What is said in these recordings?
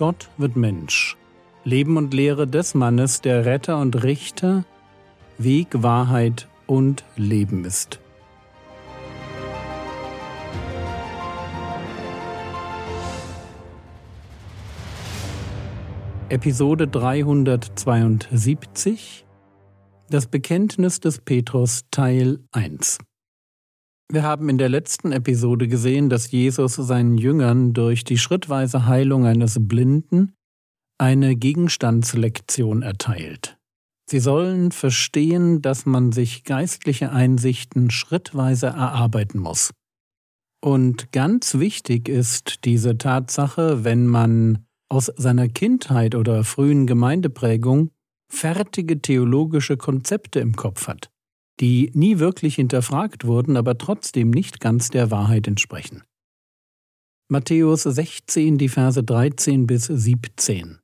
Gott wird Mensch. Leben und Lehre des Mannes, der Retter und Richter, Weg, Wahrheit und Leben ist. Episode 372 Das Bekenntnis des Petrus Teil 1 wir haben in der letzten Episode gesehen, dass Jesus seinen Jüngern durch die schrittweise Heilung eines Blinden eine Gegenstandslektion erteilt. Sie sollen verstehen, dass man sich geistliche Einsichten schrittweise erarbeiten muss. Und ganz wichtig ist diese Tatsache, wenn man aus seiner Kindheit oder frühen Gemeindeprägung fertige theologische Konzepte im Kopf hat die nie wirklich hinterfragt wurden, aber trotzdem nicht ganz der Wahrheit entsprechen. Matthäus 16, die Verse 13 bis 17.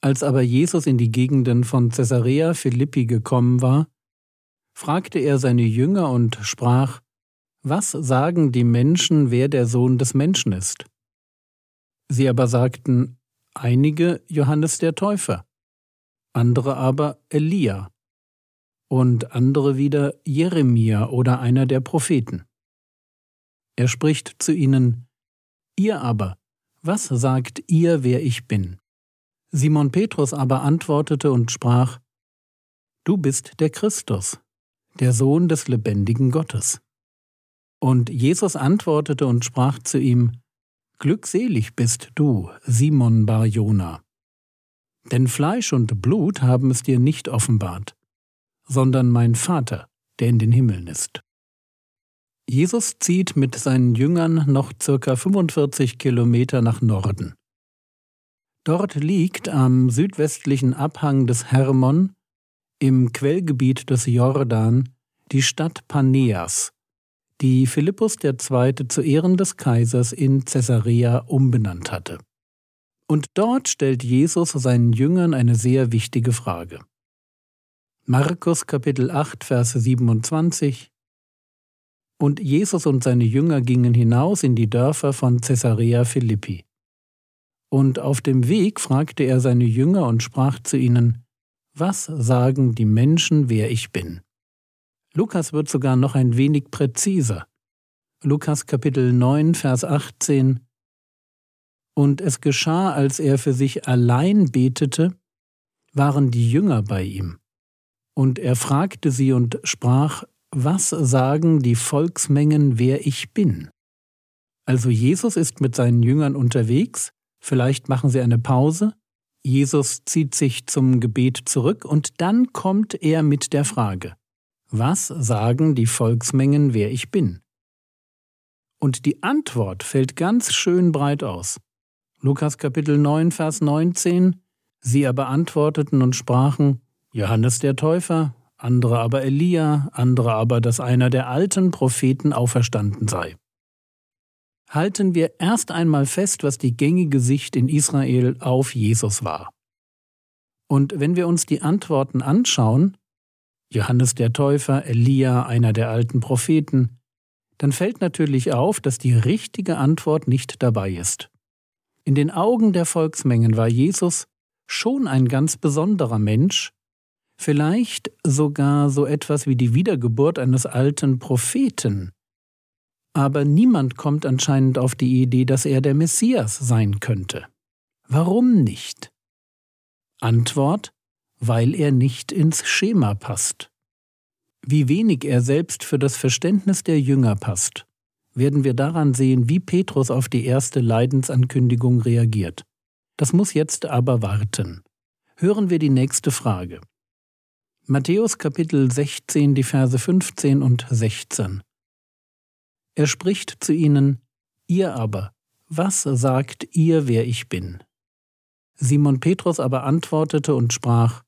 Als aber Jesus in die Gegenden von Caesarea Philippi gekommen war, fragte er seine Jünger und sprach, Was sagen die Menschen, wer der Sohn des Menschen ist? Sie aber sagten, einige Johannes der Täufer, andere aber Elia und andere wieder Jeremia oder einer der Propheten. Er spricht zu ihnen, Ihr aber, was sagt ihr, wer ich bin? Simon Petrus aber antwortete und sprach, Du bist der Christus, der Sohn des lebendigen Gottes. Und Jesus antwortete und sprach zu ihm, Glückselig bist du, Simon Bar Jona. Denn Fleisch und Blut haben es dir nicht offenbart, sondern mein Vater, der in den Himmeln ist. Jesus zieht mit seinen Jüngern noch circa 45 Kilometer nach Norden. Dort liegt am südwestlichen Abhang des Hermon, im Quellgebiet des Jordan, die Stadt Paneas, die Philippus II. zu Ehren des Kaisers in Caesarea umbenannt hatte. Und dort stellt Jesus seinen Jüngern eine sehr wichtige Frage. Markus Kapitel 8, Vers 27 Und Jesus und seine Jünger gingen hinaus in die Dörfer von Caesarea Philippi. Und auf dem Weg fragte er seine Jünger und sprach zu ihnen, Was sagen die Menschen, wer ich bin? Lukas wird sogar noch ein wenig präziser. Lukas Kapitel 9, Vers 18 Und es geschah, als er für sich allein betete, waren die Jünger bei ihm. Und er fragte sie und sprach, was sagen die Volksmengen, wer ich bin? Also Jesus ist mit seinen Jüngern unterwegs, vielleicht machen sie eine Pause, Jesus zieht sich zum Gebet zurück und dann kommt er mit der Frage, was sagen die Volksmengen, wer ich bin? Und die Antwort fällt ganz schön breit aus. Lukas Kapitel 9, Vers 19, sie aber antworteten und sprachen, Johannes der Täufer, andere aber Elia, andere aber, dass einer der alten Propheten auferstanden sei. Halten wir erst einmal fest, was die gängige Sicht in Israel auf Jesus war. Und wenn wir uns die Antworten anschauen, Johannes der Täufer, Elia, einer der alten Propheten, dann fällt natürlich auf, dass die richtige Antwort nicht dabei ist. In den Augen der Volksmengen war Jesus schon ein ganz besonderer Mensch, vielleicht sogar so etwas wie die Wiedergeburt eines alten Propheten. Aber niemand kommt anscheinend auf die Idee, dass er der Messias sein könnte. Warum nicht? Antwort, weil er nicht ins Schema passt. Wie wenig er selbst für das Verständnis der Jünger passt, werden wir daran sehen, wie Petrus auf die erste Leidensankündigung reagiert. Das muss jetzt aber warten. Hören wir die nächste Frage. Matthäus Kapitel 16, die Verse 15 und 16. Er spricht zu ihnen, Ihr aber, was sagt ihr, wer ich bin? Simon Petrus aber antwortete und sprach,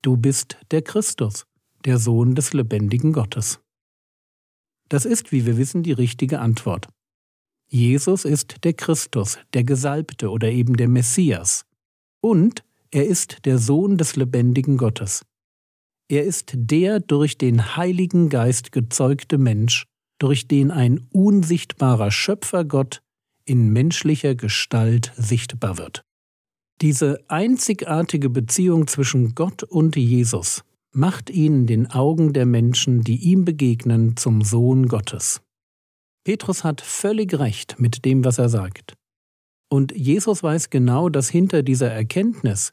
Du bist der Christus, der Sohn des lebendigen Gottes. Das ist, wie wir wissen, die richtige Antwort. Jesus ist der Christus, der Gesalbte oder eben der Messias. Und er ist der Sohn des lebendigen Gottes. Er ist der durch den Heiligen Geist gezeugte Mensch, durch den ein unsichtbarer Schöpfergott in menschlicher Gestalt sichtbar wird. Diese einzigartige Beziehung zwischen Gott und Jesus macht ihn in den Augen der Menschen, die ihm begegnen, zum Sohn Gottes. Petrus hat völlig recht mit dem, was er sagt. Und Jesus weiß genau, dass hinter dieser Erkenntnis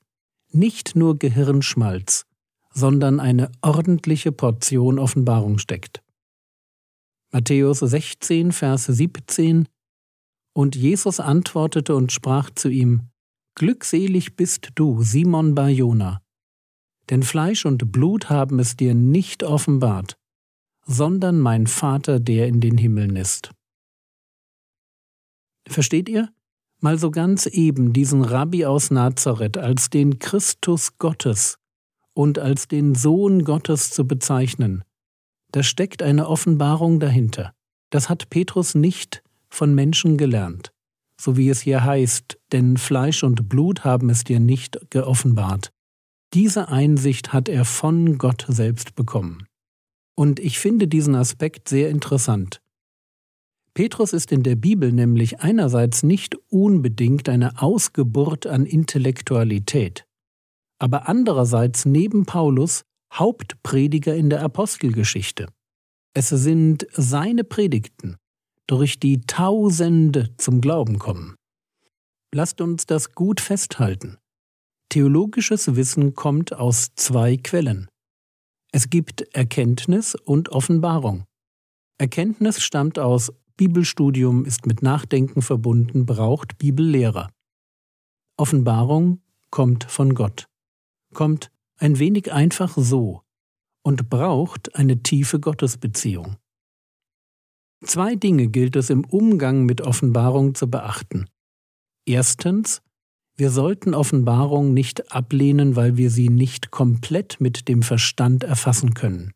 nicht nur Gehirnschmalz, sondern eine ordentliche Portion Offenbarung steckt. Matthäus 16, Vers 17 Und Jesus antwortete und sprach zu ihm, Glückselig bist du, Simon Barjona, denn Fleisch und Blut haben es dir nicht offenbart, sondern mein Vater, der in den Himmeln ist. Versteht ihr? Mal so ganz eben diesen Rabbi aus Nazareth als den Christus Gottes und als den Sohn Gottes zu bezeichnen, da steckt eine Offenbarung dahinter. Das hat Petrus nicht von Menschen gelernt so wie es hier heißt, denn Fleisch und Blut haben es dir nicht geoffenbart. Diese Einsicht hat er von Gott selbst bekommen. Und ich finde diesen Aspekt sehr interessant. Petrus ist in der Bibel nämlich einerseits nicht unbedingt eine Ausgeburt an Intellektualität, aber andererseits neben Paulus Hauptprediger in der Apostelgeschichte. Es sind seine Predigten, durch die Tausende zum Glauben kommen. Lasst uns das gut festhalten. Theologisches Wissen kommt aus zwei Quellen. Es gibt Erkenntnis und Offenbarung. Erkenntnis stammt aus Bibelstudium ist mit Nachdenken verbunden, braucht Bibellehrer. Offenbarung kommt von Gott, kommt ein wenig einfach so und braucht eine tiefe Gottesbeziehung. Zwei Dinge gilt es im Umgang mit Offenbarung zu beachten. Erstens, wir sollten Offenbarung nicht ablehnen, weil wir sie nicht komplett mit dem Verstand erfassen können.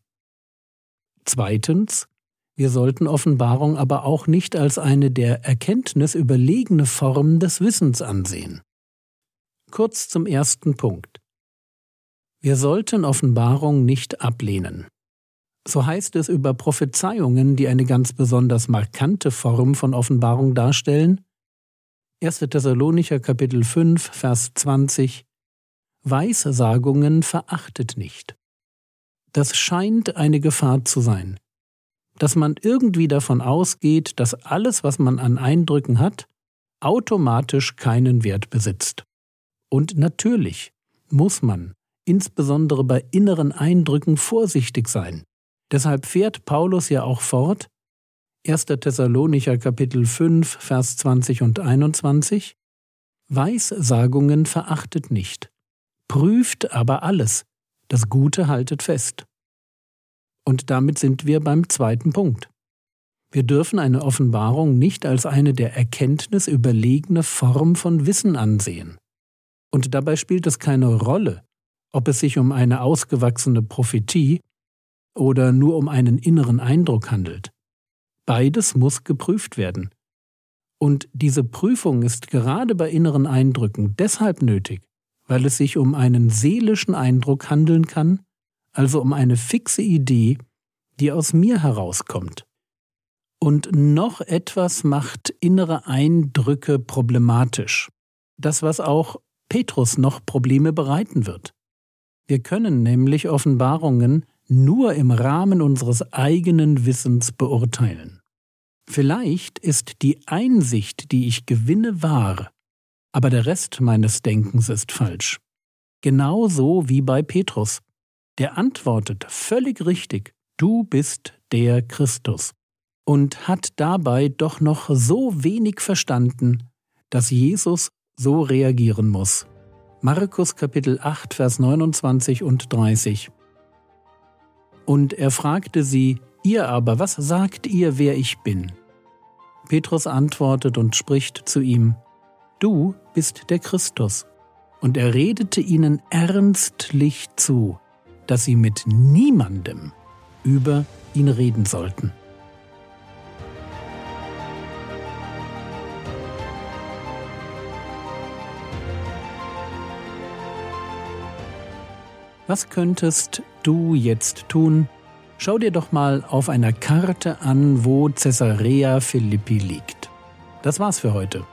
Zweitens, wir sollten Offenbarung aber auch nicht als eine der Erkenntnis überlegene Form des Wissens ansehen. Kurz zum ersten Punkt. Wir sollten Offenbarung nicht ablehnen. So heißt es über Prophezeiungen, die eine ganz besonders markante Form von Offenbarung darstellen. 1. Thessalonicher Kapitel 5, Vers 20 Weissagungen verachtet nicht. Das scheint eine Gefahr zu sein, dass man irgendwie davon ausgeht, dass alles, was man an Eindrücken hat, automatisch keinen Wert besitzt. Und natürlich muss man, insbesondere bei inneren Eindrücken, vorsichtig sein. Deshalb fährt Paulus ja auch fort, 1. Thessalonicher Kapitel 5, Vers 20 und 21, Weissagungen verachtet nicht, prüft aber alles, das Gute haltet fest. Und damit sind wir beim zweiten Punkt. Wir dürfen eine Offenbarung nicht als eine der Erkenntnis überlegene Form von Wissen ansehen. Und dabei spielt es keine Rolle, ob es sich um eine ausgewachsene Prophetie oder nur um einen inneren Eindruck handelt. Beides muss geprüft werden. Und diese Prüfung ist gerade bei inneren Eindrücken deshalb nötig, weil es sich um einen seelischen Eindruck handeln kann, also um eine fixe Idee, die aus mir herauskommt. Und noch etwas macht innere Eindrücke problematisch. Das, was auch Petrus noch Probleme bereiten wird. Wir können nämlich Offenbarungen nur im Rahmen unseres eigenen Wissens beurteilen. Vielleicht ist die Einsicht, die ich gewinne, wahr, aber der Rest meines Denkens ist falsch. Genauso wie bei Petrus. Der antwortet völlig richtig, du bist der Christus, und hat dabei doch noch so wenig verstanden, dass Jesus so reagieren muss. Markus Kapitel 8, Vers 29 und 30. Und er fragte sie, Ihr aber, was sagt ihr, wer ich bin? Petrus antwortet und spricht zu ihm, Du bist der Christus. Und er redete ihnen ernstlich zu, dass sie mit niemandem über ihn reden sollten. Was könntest du jetzt tun? Schau dir doch mal auf einer Karte an, wo Caesarea Philippi liegt. Das war's für heute.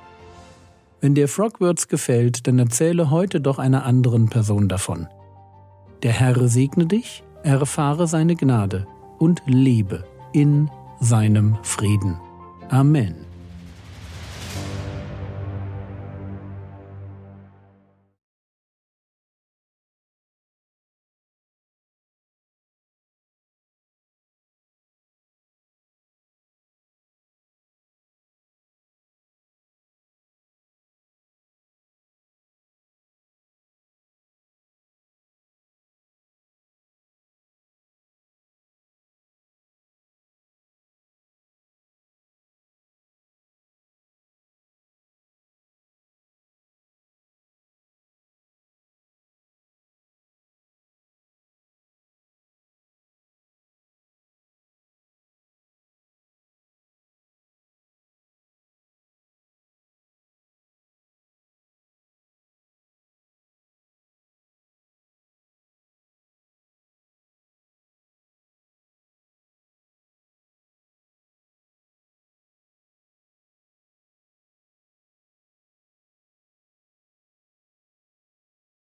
Wenn dir Frogwords gefällt, dann erzähle heute doch einer anderen Person davon. Der Herr segne dich, erfahre seine Gnade und lebe in seinem Frieden. Amen.